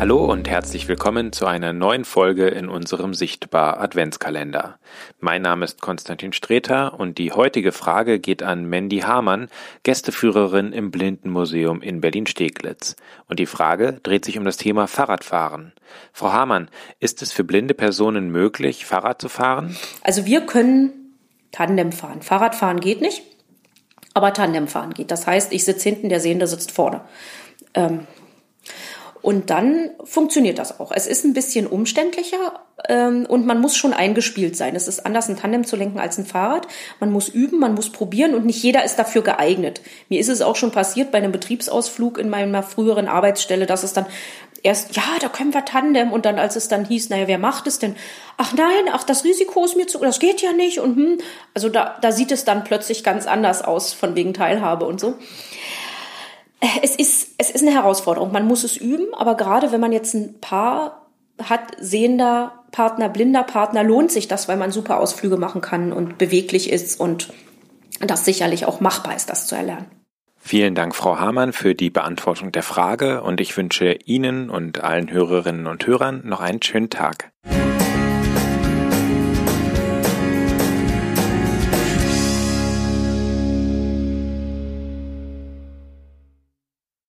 Hallo und herzlich willkommen zu einer neuen Folge in unserem Sichtbar Adventskalender. Mein Name ist Konstantin Streter und die heutige Frage geht an Mandy Hamann, Gästeführerin im Blindenmuseum in Berlin-Steglitz. Und die Frage dreht sich um das Thema Fahrradfahren. Frau Hamann, ist es für blinde Personen möglich, Fahrrad zu fahren? Also wir können Tandem fahren. Fahrradfahren geht nicht, aber Tandem fahren geht. Das heißt, ich sitze hinten, der Sehende sitzt vorne. Ähm, und dann funktioniert das auch. Es ist ein bisschen umständlicher ähm, und man muss schon eingespielt sein. Es ist anders, ein Tandem zu lenken als ein Fahrrad. Man muss üben, man muss probieren und nicht jeder ist dafür geeignet. Mir ist es auch schon passiert bei einem Betriebsausflug in meiner früheren Arbeitsstelle, dass es dann erst, ja, da können wir Tandem und dann, als es dann hieß, naja, wer macht es denn? Ach nein, ach, das Risiko ist mir zu, das geht ja nicht und hm. Also da, da sieht es dann plötzlich ganz anders aus von wegen Teilhabe und so es ist, es ist eine Herausforderung. Man muss es üben, aber gerade wenn man jetzt ein Paar hat, sehender Partner, blinder Partner, lohnt sich das, weil man super Ausflüge machen kann und beweglich ist und das sicherlich auch machbar ist, das zu erlernen. Vielen Dank, Frau Hamann, für die Beantwortung der Frage und ich wünsche Ihnen und allen Hörerinnen und Hörern noch einen schönen Tag.